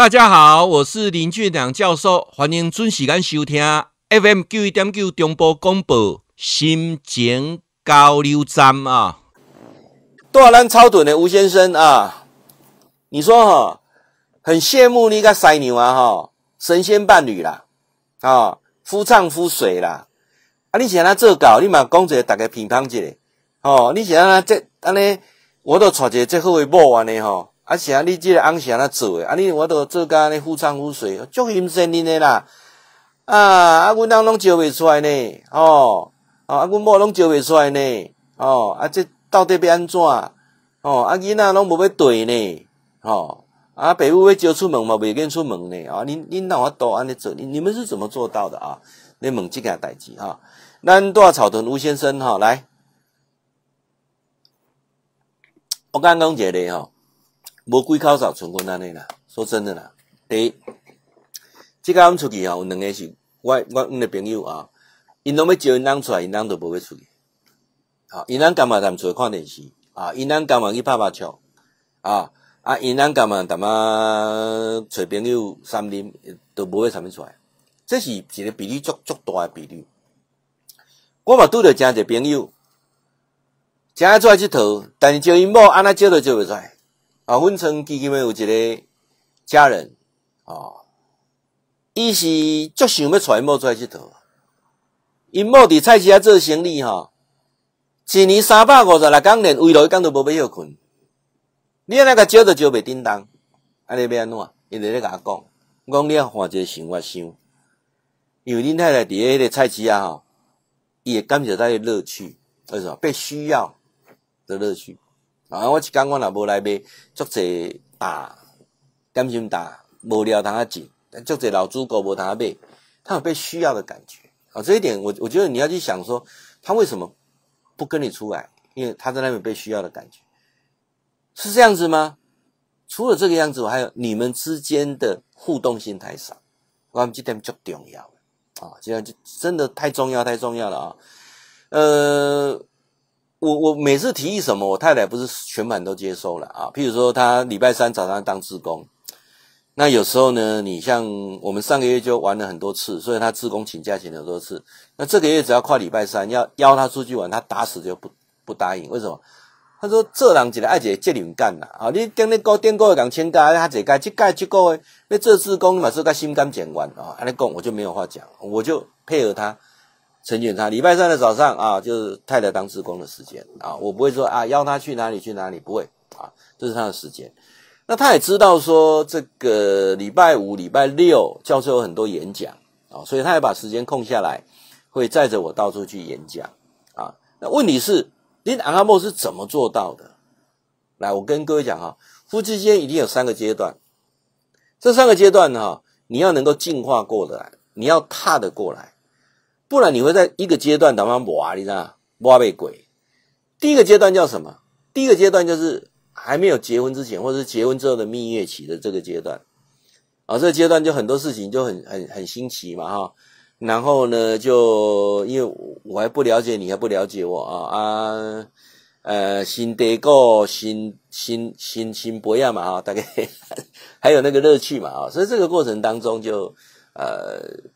大家好，我是林俊良教授，欢迎准时间收听 FM 九一点九中波广播心情交流站啊。大咱超屯的吴先生啊，你说哈，很羡慕你个犀牛啊哈，神仙伴侣啦，啊，夫唱妇随啦，啊，你想他做稿，你嘛讲一个大家评判一下，哦，你想他这安尼，我都找一个最好的某安尼吼。啊，是啊，你即个翁是安怎做诶？啊，你我都做甲安尼夫唱妇随，足阴森恁诶啦！啊，啊，阮翁拢招袂出来呢，哦，啊，阮某拢招袂出来呢，哦，啊，这到底要安怎？哦，啊，囡仔拢无要对呢，哦，啊，爸母要招出门嘛，袂愿出门呢，啊，恁恁哪有都安尼做？你你们是怎么做到的啊？你问这件代志哈，咱大草屯吴先生哈，来，我刚刚讲的哈。无几口罩存款安尼啦，说真的啦。第一，即个我们出去吼，有两个是我我阮的朋友啊，因拢要招因人出来，因人都无要出去。啊，因人干嘛踮厝看电视啊？因人干嘛去拍拍球啊？啊，因人干嘛踮啊找朋友三啉，都无会啥物出来。这是一个比例足足大的比例。我嘛拄着诚侪朋友，诚爱出来佚佗，但是招因某安那招都招袂出来。啊，阮村基金会有一个家人，啊，伊是足想要带因某出来佚佗，因某伫菜市仔做生意，哈，一年三百五十六工，连围炉一工都无要休困。你安尼甲招都招袂叮当，安尼要安怎？伊就咧甲我讲，讲你要换一个生活想，因为恁太太伫咧迄个菜市仔吼，伊会感觉到乐趣，为什么？被需要的乐趣。啊！我一讲我若无来买，足侪大点心大无聊通啊挤，足侪老猪狗无通啊买，他有被需要的感觉啊！这一点我我觉得你要去想说，他为什么不跟你出来？因为他在那边被需要的感觉，是这样子吗？除了这个样子，我还有你们之间的互动性太少，我们这点足重要啊！这样就真的太重要太重要了啊！呃。我我每次提议什么，我太太不是全盘都接受了啊。譬如说，她礼拜三早上当志工，那有时候呢，你像我们上个月就玩了很多次，所以她志工请假请了很多次。那这个月只要跨礼拜三要邀她出去玩，她打死就不不答应。为什么？她说这人一个爱一个责任感呐啊！你跟那个电过讲千家，他这个这个这个诶，那这志工嘛是个心甘情愿啊。安尼讲我就没有话讲，我就配合他。成全他，礼拜三的早上啊，就是太太当志工的时间啊，我不会说啊，邀他去哪里去哪里，不会啊，这是他的时间。那他也知道说，这个礼拜五、礼拜六教授有很多演讲啊，所以他也把时间空下来，会载着我到处去演讲啊。那问题是，你阿莫是怎么做到的？来，我跟各位讲哈，夫妻间一定有三个阶段，这三个阶段呢，你要能够进化过来，你要踏得过来。不然你会在一个阶段当中磨，你知道磨被鬼。第一个阶段叫什么？第一个阶段就是还没有结婚之前，或者是结婚之后的蜜月期的这个阶段。啊，这个阶段就很多事情就很很很新奇嘛，哈。然后呢，就因为我还不了解你，还不了解我啊啊，呃，新得过新新新新博雅嘛，哈，大概 还有那个乐趣嘛，啊，所以这个过程当中就呃。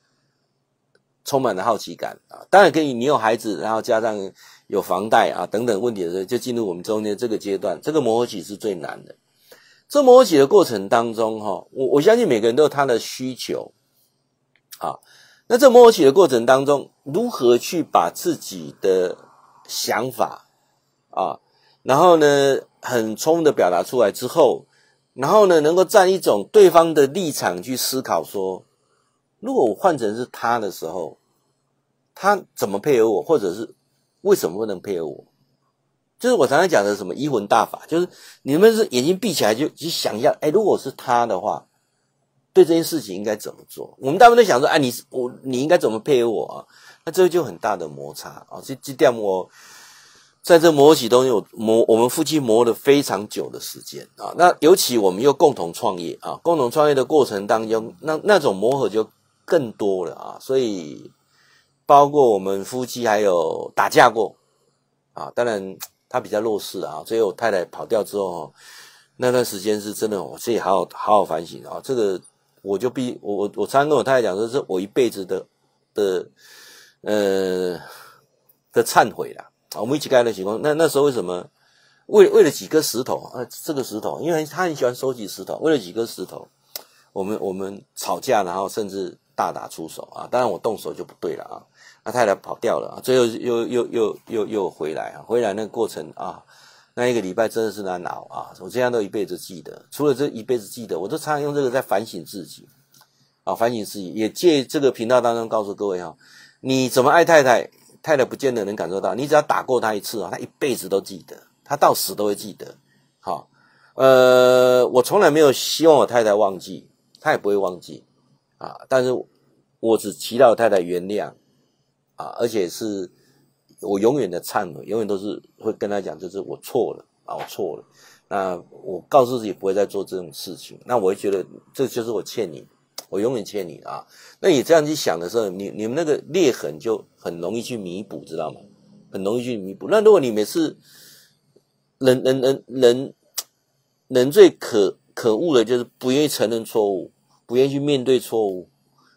充满了好奇感啊！当然可以，你有孩子，然后加上有房贷啊等等问题的时候，就进入我们中间这个阶段。这个磨合期是最难的。这磨合期的过程当中，哈，我我相信每个人都有他的需求啊。那这磨合期的过程当中，如何去把自己的想法啊，然后呢，很充分的表达出来之后，然后呢，能够站一种对方的立场去思考说。如果我换成是他的时候，他怎么配合我，或者是为什么不能配合我？就是我常常讲的什么移魂大法，就是你们是眼睛闭起来就去想一下，哎，如果是他的话，对这件事情应该怎么做？我们大部分都想说，哎，你我你应该怎么配合我啊？那这个就很大的摩擦啊！这这点我在这磨起东西，我磨我们夫妻磨了非常久的时间啊。那尤其我们又共同创业啊，共同创业的过程当中，那那种磨合就。更多了啊，所以包括我们夫妻还有打架过啊，当然他比较弱势啊，所以我太太跑掉之后，那段时间是真的，我自己好好好好反省啊。这个我就必我我我常常跟我太太讲说，是我一辈子的的呃的忏悔啦。我们一起盖的情况，那那时候为什么为为了几颗石头啊？这个石头，因为他很喜欢收集石头，为了几颗石头，我们我们吵架，然后甚至大打出手啊。当然我动手就不对了啊。那太太跑掉了，最后又又又又又回来啊，回来那个过程啊，那一个礼拜真的是难熬啊，我这样都一辈子记得。除了这一辈子记得，我都常常用这个在反省自己啊，反省自己，也借这个频道当中告诉各位哈，你怎么爱太太，太太不见得能感受到，你只要打过她一次啊，她一辈子都记得，她到死都会记得。好，呃，我从来没有希望我太太忘记，她也不会忘记啊，但是我只祈祷太太原谅。啊，而且是我永远的忏悔，永远都是会跟他讲，就是我错了啊，我错了。那我告诉自己不会再做这种事情。那我会觉得这就是我欠你，我永远欠你啊。那你这样去想的时候，你你们那个裂痕就很容易去弥补，知道吗？很容易去弥补。那如果你每次人人人人人最可可恶的就是不愿意承认错误，不愿意去面对错误，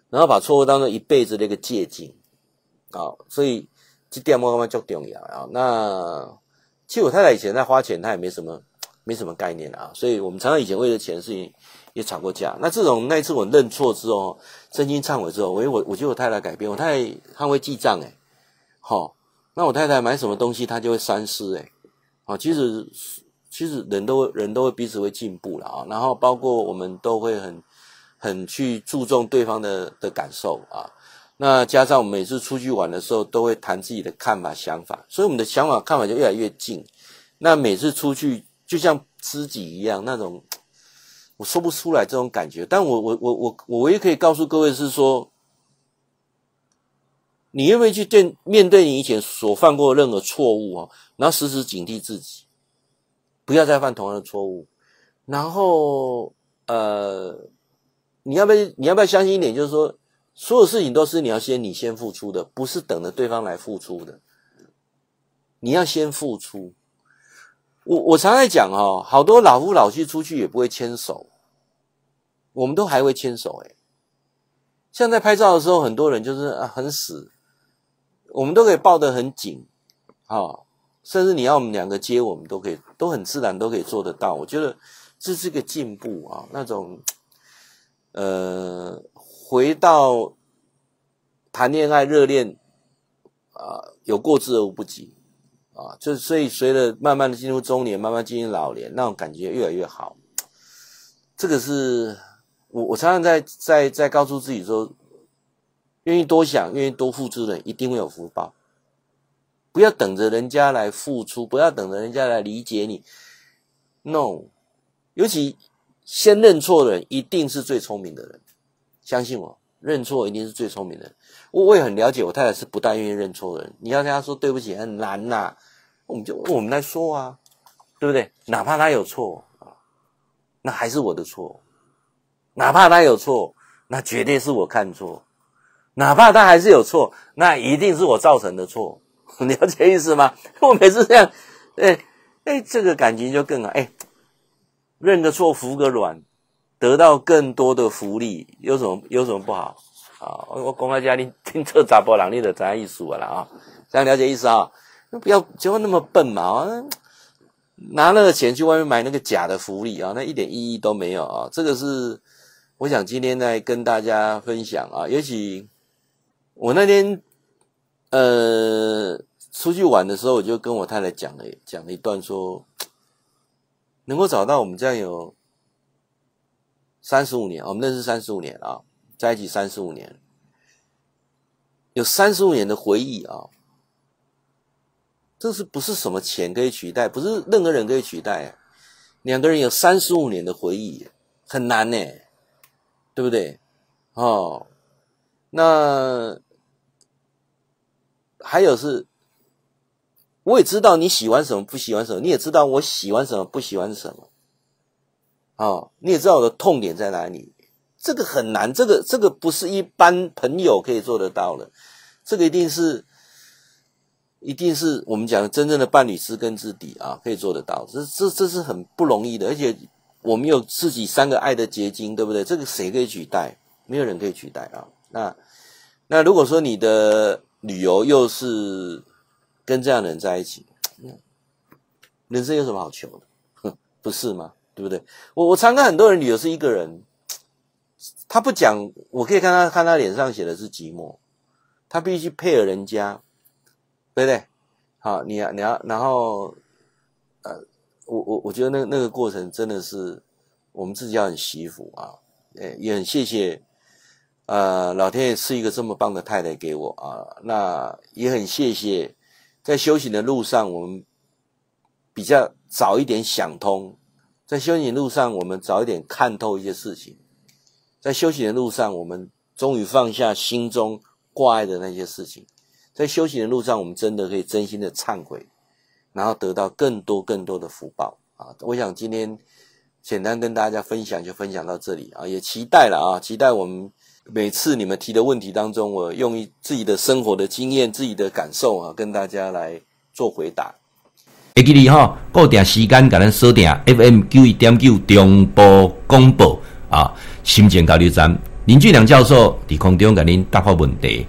然后把错误当做一辈子的一个借镜。啊，所以这点我感觉最重要啊。那其实我太太以前在花钱，她也没什么没什么概念啊。所以我们常常以前为了钱的事情也吵过架。那自从那一次我认错之后，真心忏悔之后，我我我觉得我太太改变，我太太她会记账诶。好，那我太太买什么东西，她就会三思诶。好，其实其实人都人都会彼此会进步了啊。然后包括我们都会很很去注重对方的的感受啊。那加上我们每次出去玩的时候，都会谈自己的看法、想法，所以我们的想法、看法就越来越近。那每次出去就像知己一样，那种我说不出来这种感觉。但我我我我我唯一可以告诉各位是说，你愿不愿意去对面对你以前所犯过的任何错误啊？然后时时警惕自己，不要再犯同样的错误。然后呃，你要不要你要不要相信一点，就是说。所有事情都是你要先你先付出的，不是等着对方来付出的。你要先付出。我我常在讲哦，好多老夫老妻出去也不会牵手，我们都还会牵手诶。像在拍照的时候，很多人就是啊很死，我们都可以抱得很紧，啊，甚至你要我们两个接，我们都可以，都很自然都可以做得到。我觉得这是个进步啊，那种，呃。回到谈恋爱热恋啊，有过之而无不及啊，就所以随着慢慢的进入中年，慢慢进入老年，那种感觉越来越好。这个是我我常常在在在告诉自己说，愿意多想，愿意多付出的人，一定会有福报。不要等着人家来付出，不要等着人家来理解你。No，尤其先认错的人，一定是最聪明的人。相信我，认错一定是最聪明的。我我也很了解，我太太是不大愿意认错的人。你要跟她说对不起很难呐、啊，我们就我们来说啊，对不对？哪怕他有错啊，那还是我的错。哪怕他有错，那绝对是我看错。哪怕他还是有错，那一定是我造成的错。你了解意思吗？我每次这样，哎哎，这个感情就更好。哎，认个错，服个软。得到更多的福利，有什么有什么不好啊？我公开家庭听这杂波朗利的咱艺术了啊，这样了解意思啊？不要结婚那么笨嘛啊！拿那个钱去外面买那个假的福利啊，那一点意义都没有啊！这个是我想今天来跟大家分享啊。尤其我那天呃出去玩的时候，我就跟我太太讲了讲了一段说，能够找到我们这样有。三十五年，我们认识三十五年啊，在一起三十五年，有三十五年的回忆啊，这是不是什么钱可以取代？不是任何人可以取代。两个人有三十五年的回忆，很难呢，对不对？哦，那还有是，我也知道你喜欢什么，不喜欢什么，你也知道我喜欢什么，不喜欢什么。哦，你也知道我的痛点在哪里，这个很难，这个这个不是一般朋友可以做得到的，这个一定是一定是我们讲真正的伴侣知根知底啊，可以做得到。这这这是很不容易的，而且我们有自己三个爱的结晶，对不对？这个谁可以取代？没有人可以取代啊。那那如果说你的旅游又是跟这样的人在一起，人生有什么好求的？哼，不是吗？对不对？我我常跟很多人旅游是一个人，他不讲，我可以看他看他脸上写的是寂寞，他必须配合人家。对不对？好，你要你要，然后，呃，我我我觉得那那个过程真的是我们自己要很惜福啊，诶，也很谢谢，呃，老天爷赐一个这么棒的太太给我啊，那也很谢谢，在修行的路上，我们比较早一点想通，在修行的路上，我们早一点看透一些事情，在修行的路上，我们终于放下心中挂碍的那些事情。在修行的路上，我们真的可以真心的忏悔，然后得到更多更多的福报啊！我想今天简单跟大家分享，就分享到这里啊！也期待了啊，期待我们每次你们提的问题当中，我用自己的生活的经验、自己的感受啊，跟大家来做回答。会记得哈，固定时间给咱锁定 FM 九一点九中波广播啊，心情交流站林俊良教授在空中给您答复问题。